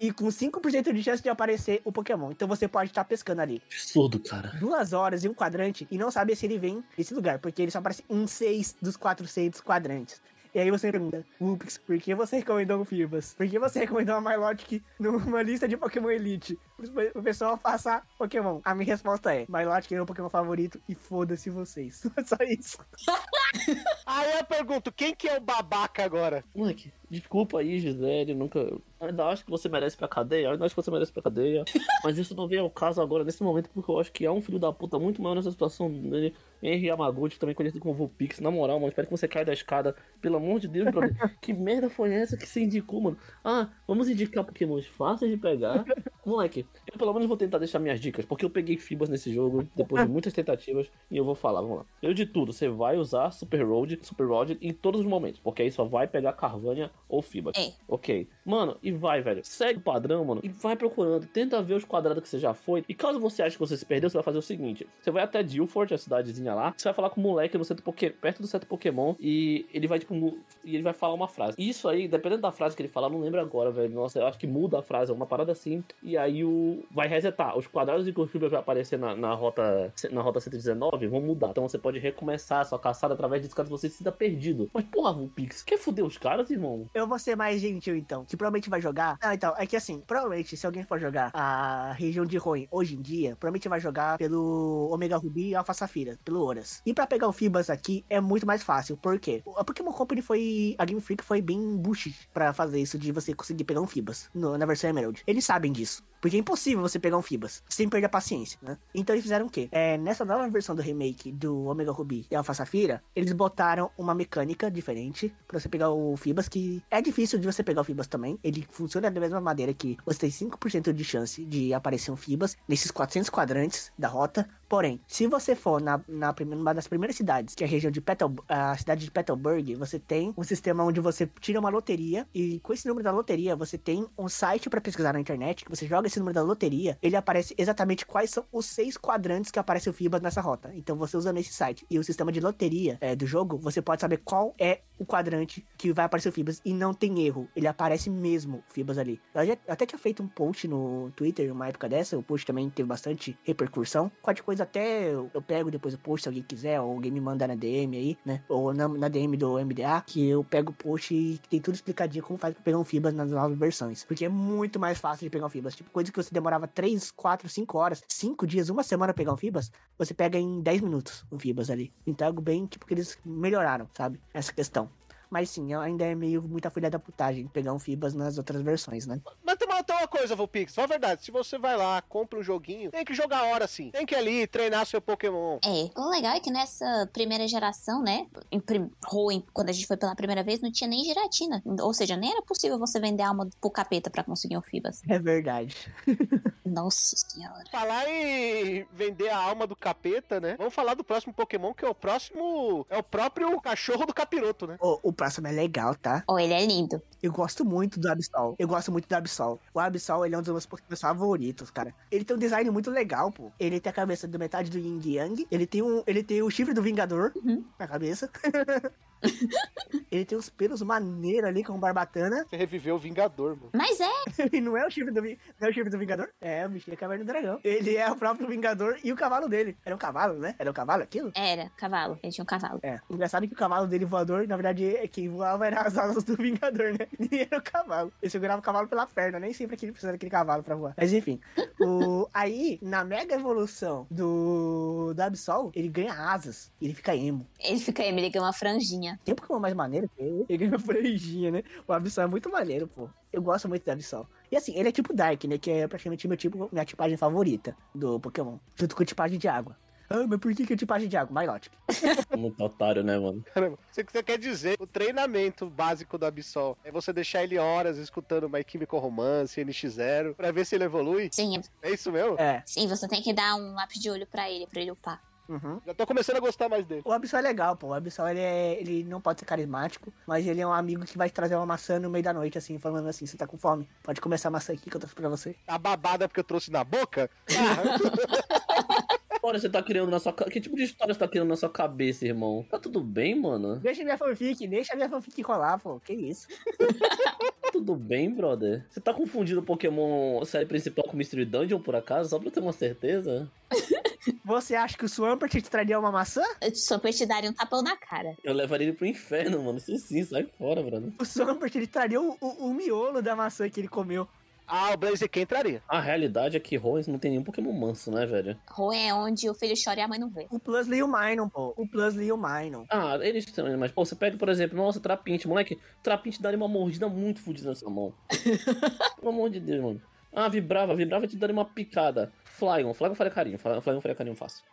e com 5% de chance de aparecer o Pokémon. Então você pode estar pescando ali Absurdo, cara. duas horas em um quadrante e não sabe se ele vem desse lugar, porque ele só aparece em seis dos 400 quadrantes. E aí você pergunta, Ups, por que você recomendou o Fibas? Por que você recomendou a Milotic numa lista de Pokémon Elite? O pessoal faça Pokémon. A minha resposta é, Milotic é meu Pokémon favorito e foda-se vocês. (laughs) Só isso. (laughs) Aí eu pergunto, quem que é o babaca agora? Moleque, desculpa aí, Gisele, nunca. Eu ainda acho que você merece pra cadeia, eu ainda acho que você merece pra cadeia. (laughs) Mas isso não vem ao caso agora, nesse momento, porque eu acho que há um filho da puta muito maior nessa situação dele. Henry Yamaguchi, também conhecido como Vulpix. Na moral, mano, espero que você caia da escada. Pelo amor de Deus, brother. que merda foi essa que você indicou, mano? Ah, vamos indicar Pokémons fáceis de pegar. Moleque, eu pelo menos vou tentar deixar minhas dicas, porque eu peguei Fibas nesse jogo, depois de muitas tentativas, e eu vou falar, vamos lá. Eu de tudo, você vai usar Super Road, Super Road em todos os momentos, porque aí só vai pegar Carvanha ou Fibas. É. Ok. Mano, e vai, velho. Segue o padrão, mano, e vai procurando. Tenta ver os quadrados que você já foi. E caso você ache que você se perdeu, você vai fazer o seguinte: você vai até Dilford, a cidadezinha lá, você vai falar com o moleque no centro Poké, perto do centro Pokémon, e ele vai, tipo, e ele vai falar uma frase. Isso aí, dependendo da frase que ele falar, eu não lembro agora, velho. Nossa, eu acho que muda a frase, é uma parada assim. E aí o. Vai resetar. Os quadrados de Curfibra vai aparecer na, na rota. Na rota 119 vão mudar. Então você pode recomeçar a sua caçada através disso caso você se sinta perdido. Mas porra, Vulpix, quer foder os caras, irmão? Eu vou ser mais gentil, então. Que provavelmente vai jogar. Ah, então, é que assim, provavelmente, se alguém for jogar a região de Roen hoje em dia, provavelmente vai jogar pelo Omega Ruby e Alpha Safira, pelo Horas. E pra pegar o Fibas aqui é muito mais fácil. Por quê? A Pokémon Company foi. A Game Freak foi bem bullshit pra fazer isso de você conseguir pegar um Fibas no- na versão Emerald. Eles sabem disso. Porque é impossível você pegar um Fibas sem perder a paciência, né? Então eles fizeram o quê? É, nessa nova versão do remake do Omega Ruby e Alpha Safira, eles botaram uma mecânica diferente pra você pegar o Fibas, que é difícil de você pegar o Fibas também. Ele funciona da mesma maneira que você tem 5% de chance de aparecer um Fibas nesses 400 quadrantes da rota. Porém, se você for na, na primeira, uma das primeiras cidades, que é a região de Petal, a cidade de Petalburg, você tem um sistema onde você tira uma loteria e com esse número da loteria você tem um site pra pesquisar na internet, que você joga esse número da loteria, ele aparece exatamente quais são os seis quadrantes que aparecem o Fibas nessa rota. Então você usa nesse site e o sistema de loteria é, do jogo, você pode saber qual é o quadrante que vai aparecer o Fibas e não tem erro, ele aparece mesmo Fibas ali. Eu, já, eu até tinha feito um post no Twitter uma época dessa, o post também teve bastante repercussão. Qualquer coisa até eu, eu pego depois o post se alguém quiser, ou alguém me manda na DM aí, né? Ou na, na DM do MDA, que eu pego o post e tem tudo explicadinho como faz pra pegar um Fibas nas novas versões. Porque é muito mais fácil de pegar um Fibas. Tipo, coisa que você demorava 3, 4, 5 horas, 5 dias, uma semana pegar um Fibas, você pega em 10 minutos um Fibas ali. Então é algo bem, tipo, que eles melhoraram, sabe? Essa questão. Mas sim, ainda é meio muita filha da putagem pegar um Fibas nas outras versões, né? Mas tem uma, contar uma coisa, Vulpix. Só a verdade. Se você vai lá, compra um joguinho, tem que jogar a hora sim. Tem que ir ali treinar seu Pokémon. É, o legal é que nessa primeira geração, né, em prim... Quando a gente foi pela primeira vez, não tinha nem giratina. Ou seja, nem era possível você vender alma pro capeta pra conseguir um Fibas. É verdade. (laughs) Nossa senhora. Falar em vender a alma do capeta, né? Vamos falar do próximo Pokémon, que é o próximo. É o próprio cachorro do capiroto, né? O, o próximo é legal, tá? Oh, ele é lindo. Eu gosto muito do Absol. Eu gosto muito do Absol. O Absol, ele é um dos meus Pokémon favoritos, cara. Ele tem um design muito legal, pô. Ele tem a cabeça do metade do Yin Yang. Ele tem, um, ele tem o chifre do Vingador Uhum. na cabeça. (laughs) ele tem uns pelos maneiros ali com barbatana. Você reviveu o Vingador, mano. Mas é, (laughs) E não é o chifre do, Vi- não é o chifre do Vingador? É, o bichinho é Caverna do Dragão. Ele é o próprio Vingador e o cavalo dele. Era um cavalo, né? Era um cavalo aquilo? era cavalo. Ele tinha um cavalo. É. Engraçado que o cavalo dele voador, na verdade, é quem voava era as asas do Vingador, né? Nem (laughs) era o cavalo. Ele segurava o cavalo pela perna, nem sempre que ele precisa daquele cavalo pra voar. Mas enfim. o... (laughs) Aí, na mega evolução do, do Absol, ele ganha asas. E ele fica emo. Ele fica aí, ele ganha uma franjinha. Tem um Pokémon mais maneiro que ele. (laughs) Ele ganha uma franjinha, né? O Absol é muito maneiro, pô. Eu gosto muito do Absol. E assim, ele é tipo Dark, né? Que é praticamente meu tipo, minha tipagem favorita do Pokémon. Junto com a tipagem de água. Ah, mas por que, que é tipagem de água? Milotic. (laughs) Muito otário, né, mano? Caramba. Você, você quer dizer, o treinamento básico do Absol é você deixar ele horas escutando My Chemical Romance, NX0, pra ver se ele evolui? Sim, É isso mesmo? É. sim, você tem que dar um lápis de olho pra ele, pra ele upar. Uhum. Já tô começando a gostar mais dele. O Absol é legal, pô. O Absol, ele, é, ele não pode ser carismático, mas ele é um amigo que vai te trazer uma maçã no meio da noite, assim, falando assim, você tá com fome? Pode comer essa maçã aqui que eu trouxe pra você. A babada porque eu trouxe na boca? Ah, (laughs) Olha, você tá criando na sua Que tipo de história você tá criando na sua cabeça, irmão? Tá tudo bem, mano? Deixa minha fanfic, deixa minha fanfic rolar, pô. Que isso? Tá (laughs) tudo bem, brother? Você tá confundindo o Pokémon série principal com Mystery Dungeon, por acaso? Só pra eu ter uma certeza? (laughs) Você acha que o Swampert te traria uma maçã? Só pra te dar um tapão na cara. Eu levaria ele pro inferno, mano. Isso sim, sai fora, brother. O Swampert, ele traria o, o, o miolo da maçã que ele comeu. ah, o Blaziken entraria. A realidade é que Hoenn não tem nenhum Pokémon manso, né, velho? Hoenn é onde o filho chora e a mãe não vê. O Plusly e o Minun, pô. O Plusly e o Minun. Ah, eles também, mas, pô, você pega, por exemplo, nossa, Trapinte, moleque, Trapinte daria uma mordida muito fodida nessa mão. (laughs) Pelo amor de Deus, mano. Ah, vibrava, vibrava te daria uma picada. Flygon, Flygon faria carinho, Fly- Flygon faria carinho fácil.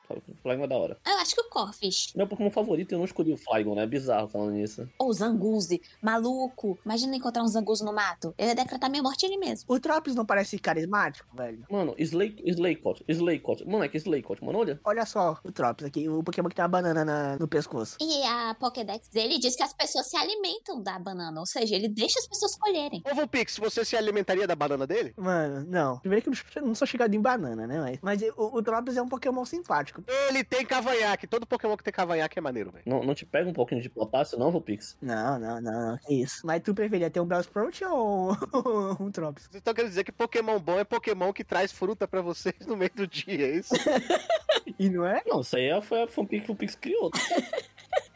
Flygon é da hora. Eu acho que o Corfish. Meu Pokémon favorito eu não escolhi o Flygon, né? É bizarro falando nisso. Ou o Zanguzi. Maluco. Imagina encontrar um Zanguzi no mato. Ele ia decretar minha morte ele mesmo. O Tropius não parece carismático, velho? Mano, Slay, Slaycott, Slaycott, moleque, Slaycott, mano, olha. Olha só o Tropius aqui, o Pokémon que tem uma banana na- no pescoço. E a Pokédex dele diz que as pessoas se alimentam da banana. Ou seja, ele deixa as pessoas colherem. Ô, Vulpix, você se alimentaria da banana dele? Mano, não. Primeiro que eu não sou chegado em banana, né? Mas, mas o, o Tropius é um Pokémon simpático. Ele tem cavanhaque. Todo Pokémon que tem cavanhaque é maneiro, velho. Não, não te pega um pouquinho de potássio, não, Vulpix? Não, não, não, não. Que isso. Mas tu preferia ter um Bellsprout ou (laughs) um Tropius? Vocês estão querendo dizer que Pokémon bom é Pokémon que traz fruta pra vocês no meio do dia, é isso? (laughs) E não é? Não, isso aí é- foi a fanfic que o Pix criou. (laughs)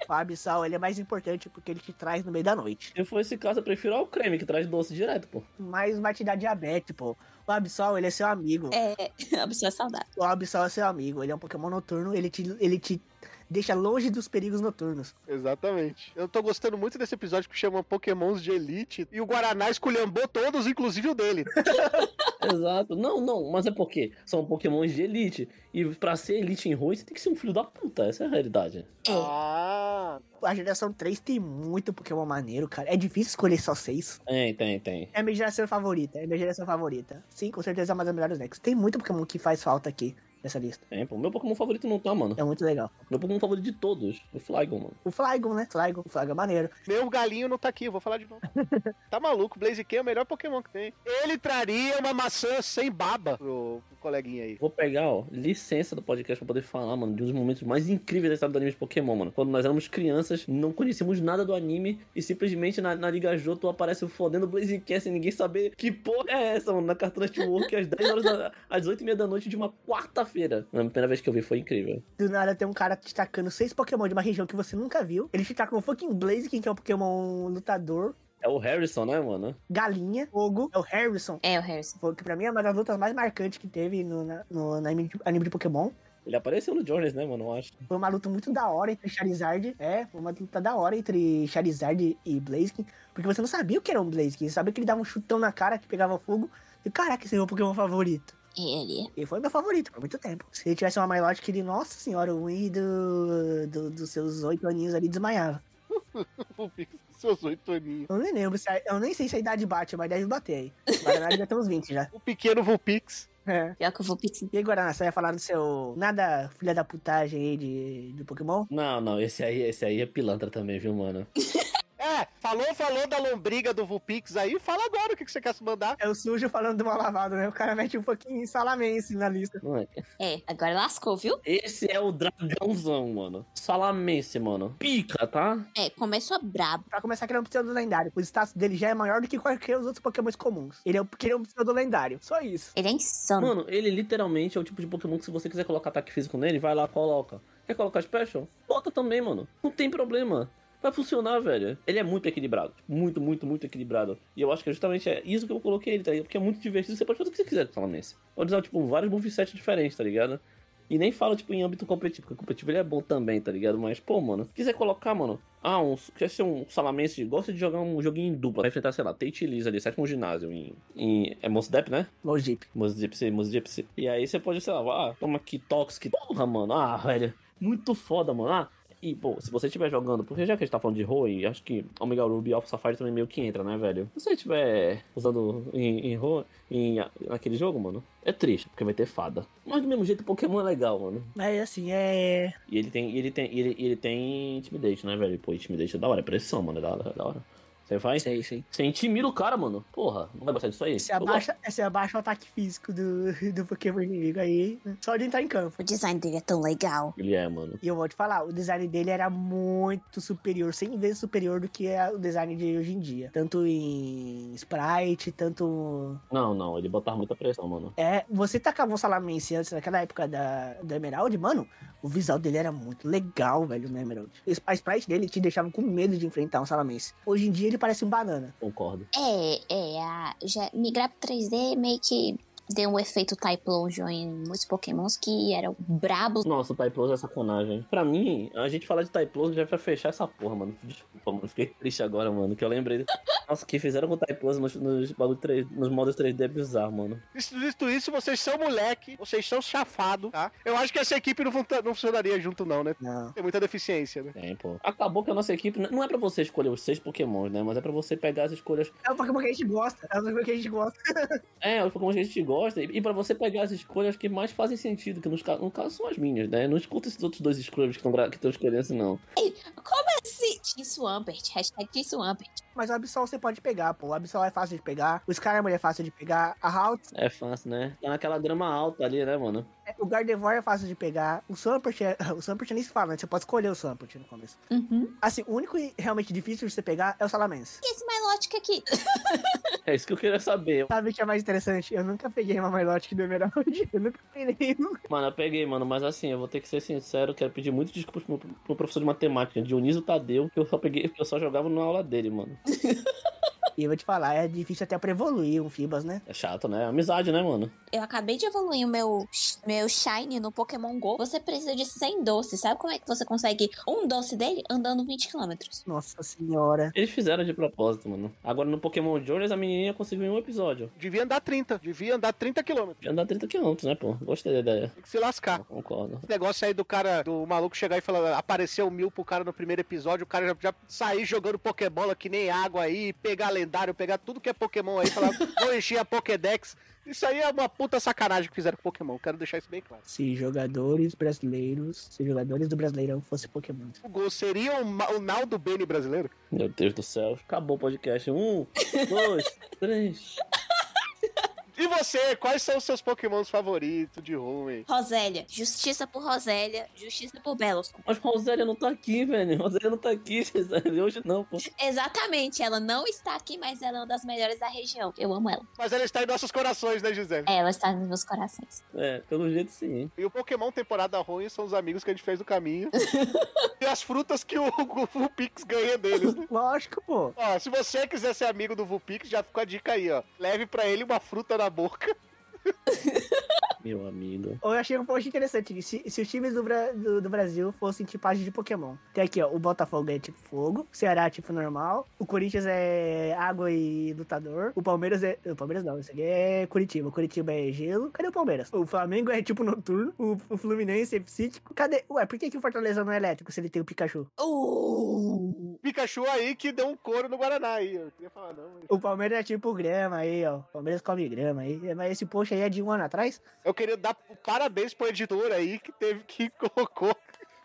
O Abissal, ele é mais importante porque ele te traz no meio da noite. Se for esse caso, eu prefiro ao creme, que traz doce direto, pô. Mas vai te dar diabetes, pô. O Absol, ele é seu amigo. É, (laughs) a pessoa é saudável. O Absol é seu amigo. Ele é um Pokémon noturno. Ele te, ele te deixa longe dos perigos noturnos. Exatamente. Eu tô gostando muito desse episódio que chama Pokémons de Elite. E o Guaraná esculhambou todos, inclusive o dele. (laughs) Exato. Não, não, mas é porque são pokémons de elite. E pra ser elite em Rui, você tem que ser um filho da puta. Essa é a realidade. Ah, A geração 3 tem muito Pokémon maneiro, cara. É difícil escolher só seis. Tem, tem, tem. É a minha geração favorita. É a minha geração favorita. Sim, com certeza é uma das melhores decks. Tem muito Pokémon que faz falta aqui nessa lista. Tem, pô. Meu Pokémon favorito não tá, mano. É muito legal. Meu Pokémon favorito de todos, o Flygon, mano. O Flygon, né? Flygon. O Flygon é maneiro. meu galinho não tá aqui, eu vou falar de novo. (laughs) tá maluco, Blaziken é o melhor Pokémon que tem. Ele traria uma maçã sem baba pro, pro coleguinha aí. Vou pegar, ó, licença do podcast pra poder falar, mano, de um dos momentos mais incríveis da história do anime de Pokémon, mano. Quando nós éramos crianças, não conhecíamos nada do anime e simplesmente na, na Liga Joto aparece o fodendo Blaziken sem ninguém saber que porra é essa, mano, na Cartoon Network às 10 horas da, às 8 e meia da noite de uma quarta-feira. A primeira vez que eu vi foi incrível. Do nada tem um cara te tacando seis Pokémon de uma região que você nunca viu. Ele te taca um fucking Blaziken, que é um Pokémon lutador. É o Harrison, né, mano? Galinha, fogo, é o Harrison. É, o Harrison. Foi que pra mim é uma das lutas mais marcantes que teve no, na- no, no anime, de, anime de Pokémon. Ele apareceu no Jones, né, mano? Eu acho. Foi uma luta muito da hora entre Charizard. É, foi uma luta da hora entre Charizard e Blaziken. Porque você não sabia o que era um Blaziken. Você sabia que ele dava um chutão na cara que pegava fogo. E, caraca, esse é meu Pokémon favorito. Ele. Ele foi meu favorito por muito tempo. Se ele tivesse uma Milotic, ele, nossa senhora, o Wii do, do, dos seus oito aninhos ali desmaiava. Vulpix, (laughs) seus oito aninhos. Eu nem lembro, se a- eu nem sei se a idade bate, mas deve bater aí. Guaraná já tem uns 20 já. O pequeno Vulpix. É. Pior que eu vou pixel. E aí, Guaraná, você vai falar do seu nada filha da putagem aí de, de Pokémon? Não, não, esse aí, esse aí é pilantra também, viu, mano? (laughs) É, falou, falou da lombriga do Vulpix aí, fala agora o que, que você quer se mandar. É o sujo falando do mal lavado, né? O cara mete um pouquinho em salamense na lista. É? Agora lascou, viu? Esse é o dragãozão, mano. Salamense, mano. Pica, tá? É, começou brabo. Pra começar, que ele é um pseudo lendário. O status dele já é maior do que qualquer os outros Pokémons comuns. Ele é, um- porque ele é um pseudo lendário. Só isso. Ele é insano. Mano, ele literalmente é o tipo de Pokémon que se você quiser colocar ataque físico nele, vai lá, coloca. Quer colocar Special? Bota também, mano. Não tem problema. Vai funcionar, velho. Ele é muito equilibrado. Muito, muito, muito equilibrado. E eu acho que justamente é isso que eu coloquei ele, tá ligado? Porque é muito divertido. Você pode fazer o que você quiser com o Salamense. Pode usar, tipo, vários movesets diferentes, tá ligado? E nem fala, tipo, em âmbito competitivo, porque o competitivo ele é bom também, tá ligado? Mas, pô, mano, se quiser colocar, mano, ah, um, quer ser um salamense, gosta de jogar um joguinho em dupla, vai enfrentar, sei lá, Tate Liz ali, sétimo ginásio, em, em é Mosdep, né? Mojip. Mosdep, Mosdep. E aí você pode, sei lá, ah, toma aqui Toxic, porra, mano, ah, velho, muito foda, mano, ah. E, pô, se você estiver jogando, porque já que a gente tá falando de Roy, acho que Omega Ruby e Alpha Safari também meio que entra, né, velho? Se você estiver usando em, em em, naquele jogo, mano, é triste, porque vai ter fada. Mas do mesmo jeito, o Pokémon é legal, mano. Mas assim, é. E ele tem, e ele tem, e ele, ele tem Intimidate, né, velho? Pô, Intimidate é da hora, é pressão, mano, é da é da hora. Você faz? Sei, sei. Você intimida o cara, mano. Porra, não vai gostar disso aí? Você abaixa, você abaixa o ataque físico do, (laughs) do Pokémon inimigo aí, só de entrar em campo. O design dele é tão legal. Ele é, mano. E eu vou te falar, o design dele era muito superior, 100 vezes superior do que é o design de hoje em dia. Tanto em sprite, tanto... Não, não, ele botava muita pressão, mano. É, você tacava um Salamense antes, naquela época da, do Emerald, mano, o visual dele era muito legal, velho, no Emerald. A sprite dele te deixava com medo de enfrentar um Salamense. Hoje em dia ele parece um banana. Concordo. É, é, a, já, migrar pro 3D meio que deu um efeito Typlosion em muitos pokémons que eram brabos. Nossa, o Typlosion é sacanagem. Pra mim, a gente falar de Typlosion já vai fechar essa porra, mano. Desculpa, mano. Fiquei triste agora, mano. Que eu lembrei. Nossa, o que fizeram com o Typlosion nos, nos, bagulho 3 nos modos 3D é bizarro, mano. Visto isso, vocês são moleque, vocês são chafado, tá? Eu acho que essa equipe não, não funcionaria junto, não, né? Não. Tem muita deficiência, né? Tem, pô. Acabou que a nossa equipe não é pra você escolher os seis Pokémons, né? Mas é pra você pegar as escolhas. É o Pokémon que a gente gosta, é o Pokémon que a gente gosta. É, os Pokémon que a gente gosta. E e pra você pegar as escolhas que mais fazem sentido, que nos, no caso são as minhas, né? Não escuta esses outros dois escolhas que estão escolhendo assim, não. Como assim? Team Swampert, hashtag Team Swampert. Mas o Absol você pode pegar, pô. O Absol é fácil de pegar, o Skarmory é fácil de pegar, a Halt, É fácil, né? Tá naquela grama alta ali, né, mano? O Gardevoir é fácil de pegar, o Swampert, é, (laughs) o Swampert nem se fala, né? Você pode escolher o Swampert no começo. Uhum. Assim, o único e realmente difícil de você pegar é o Salamence. E esse Milotic aqui? É isso que eu queria saber. Sabe o que é mais interessante? Eu nunca peguei uma Milotic do Emerald. (laughs) Eu nunca peguei. Mano, eu peguei, mano, mas assim, eu vou ter que ser sincero, quero pedir muito desculpas pro, meu- pro professor de matemática, Dionísio Tadeu, que eu só peguei, (laughs) que eu só jogava na aula dele, mano. E eu vou te falar, é difícil até pra evoluir um Fibas, né? É chato, né? Amizade, né, mano? Eu acabei de evoluir o meu, meu Shine no Pokémon GO. Você precisa de 100 doces. Sabe como é que você consegue um doce dele andando 20 km? Nossa senhora. Eles fizeram de propósito, mano. Agora no Pokémon Journeys a menininha conseguiu em um episódio. Devia andar 30, devia andar 30 quilômetros. Já andar 30 km, né, pô? Gostei da ideia. Tem que se lascar. Concordo. Esse negócio aí do cara, do maluco chegar e falar, apareceu mil pro cara no primeiro episódio, o cara já, já sair jogando Pokébola que nem água aí, pegar lendário, pegar tudo que é Pokémon aí, falar, (laughs) vou encher a Pokédex. Isso aí é uma puta sacanagem que fizeram com Pokémon, quero deixar isso bem claro. Se jogadores brasileiros, se jogadores do Brasileirão fossem Pokémon. O Gol seria o, o Naldo Bene brasileiro? Meu Deus do céu. Acabou o podcast. Um, dois, (laughs) três. E você, quais são os seus Pokémons favoritos de ruim? Rosélia. Justiça por Rosélia. Justiça por Belloscom. Mas Rosélia não tá aqui, velho. Rosélia não tá aqui, (laughs) Gisele. Hoje não, pô. Exatamente. Ela não está aqui, mas ela é uma das melhores da região. Eu amo ela. Mas ela está em nossos corações, né, Gisele? Ela está nos meus corações. É, pelo jeito sim. E o Pokémon temporada ruim são os amigos que a gente fez no caminho. (laughs) e as frutas que o, o Vulpix ganha deles, né? Lógico, pô. Ó, se você quiser ser amigo do Vulpix, já ficou a dica aí, ó. Leve pra ele uma fruta na boca. (laughs) Meu amigo. Eu achei um post interessante. Se, se os times do, Bra- do, do Brasil fossem tipagem de Pokémon. Tem aqui, ó. O Botafogo é tipo fogo. O Ceará é tipo normal. O Corinthians é água e lutador. O Palmeiras é. O Palmeiras não, isso aqui é Curitiba. O Curitiba é gelo. Cadê o Palmeiras? O Flamengo é tipo noturno. O, o Fluminense é psíquico. Cadê? Ué, por que, que o Fortaleza não é elétrico se ele tem o Pikachu? Uh, Pikachu aí que deu um couro no Guaraná aí. Eu queria falar, não. mas- O Palmeiras é tipo grama aí, ó. O Palmeiras come grama aí. Mas esse post aí é de um ano atrás? Eu queria dar parabéns pro editor aí que teve que (laughs) colocou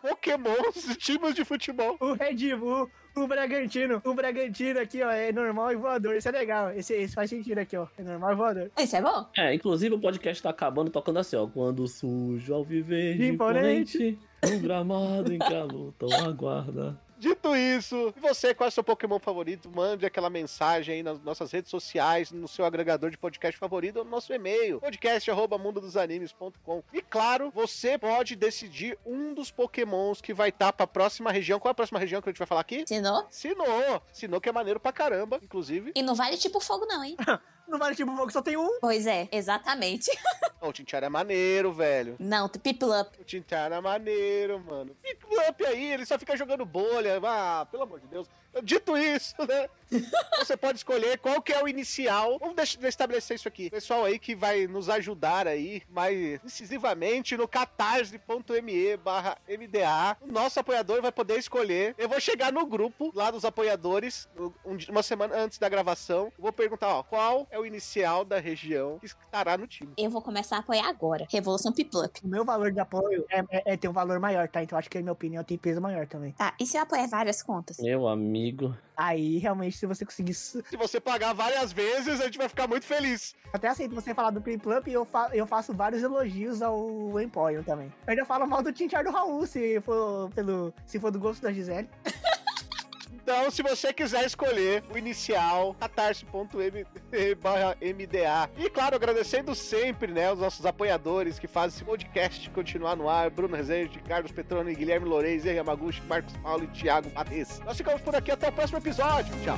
Pokémons times de futebol. O Red Bull, o Bragantino. O Bragantino aqui, ó, é normal e voador. Isso é legal. Esse, esse faz sentido aqui, ó. É normal e voador. isso é bom? É, inclusive o podcast tá acabando tocando assim, ó. Quando sujo ao viver de Imponente. imponente, um gramado em que a luta o aguarda. Dito isso, e você, qual é o seu Pokémon favorito? Mande aquela mensagem aí nas nossas redes sociais, no seu agregador de podcast favorito, ou no nosso e-mail, podcast.mundodosanimes.com. E claro, você pode decidir um dos Pokémons que vai estar pra próxima região. Qual é a próxima região que a gente vai falar aqui? Ensinou? Sinnoh. Sinnoh que é maneiro pra caramba, inclusive. E não vale tipo fogo, não, hein? (laughs) Não vale tipo fogo, só tem um. Pois é, exatamente. (laughs) O Tintiara é maneiro, velho. Não, Piplup. O Tintiara é maneiro, mano. Pick up aí, ele só fica jogando bolha. Ah, pelo amor de Deus. Dito isso, né? Você pode escolher qual que é o inicial. Vamos deixar, estabelecer isso aqui. Pessoal aí que vai nos ajudar aí mais incisivamente no catarse.me barra MDA. O nosso apoiador vai poder escolher. Eu vou chegar no grupo lá dos apoiadores um uma semana antes da gravação. Eu vou perguntar, ó, qual é o inicial da região que estará no time. Eu vou começar a apoiar agora. Revolução Piplup. O meu valor de apoio é, é, é ter um valor maior, tá? Então acho que a minha opinião tem peso maior também. Tá, e se eu apoiar várias contas? Meu amigo. Aí, realmente, se você conseguir. Se você pagar várias vezes, a gente vai ficar muito feliz. Até aceito você falar do Plimplump e eu, fa eu faço vários elogios ao Emporio também. Eu ainda falo mal do Tintar do Raul, se for, pelo, se for do gosto da Gisele. (laughs) Então, se você quiser escolher o inicial, catarse.mda. (laughs) E claro, agradecendo sempre, né, os nossos apoiadores que fazem esse podcast continuar no ar, Bruno Rezende, Carlos Petroni, Guilherme Lourenço, Yamaguchi, Marcos Paulo e Thiago Matheus. Nós ficamos por aqui até o próximo episódio. Tchau.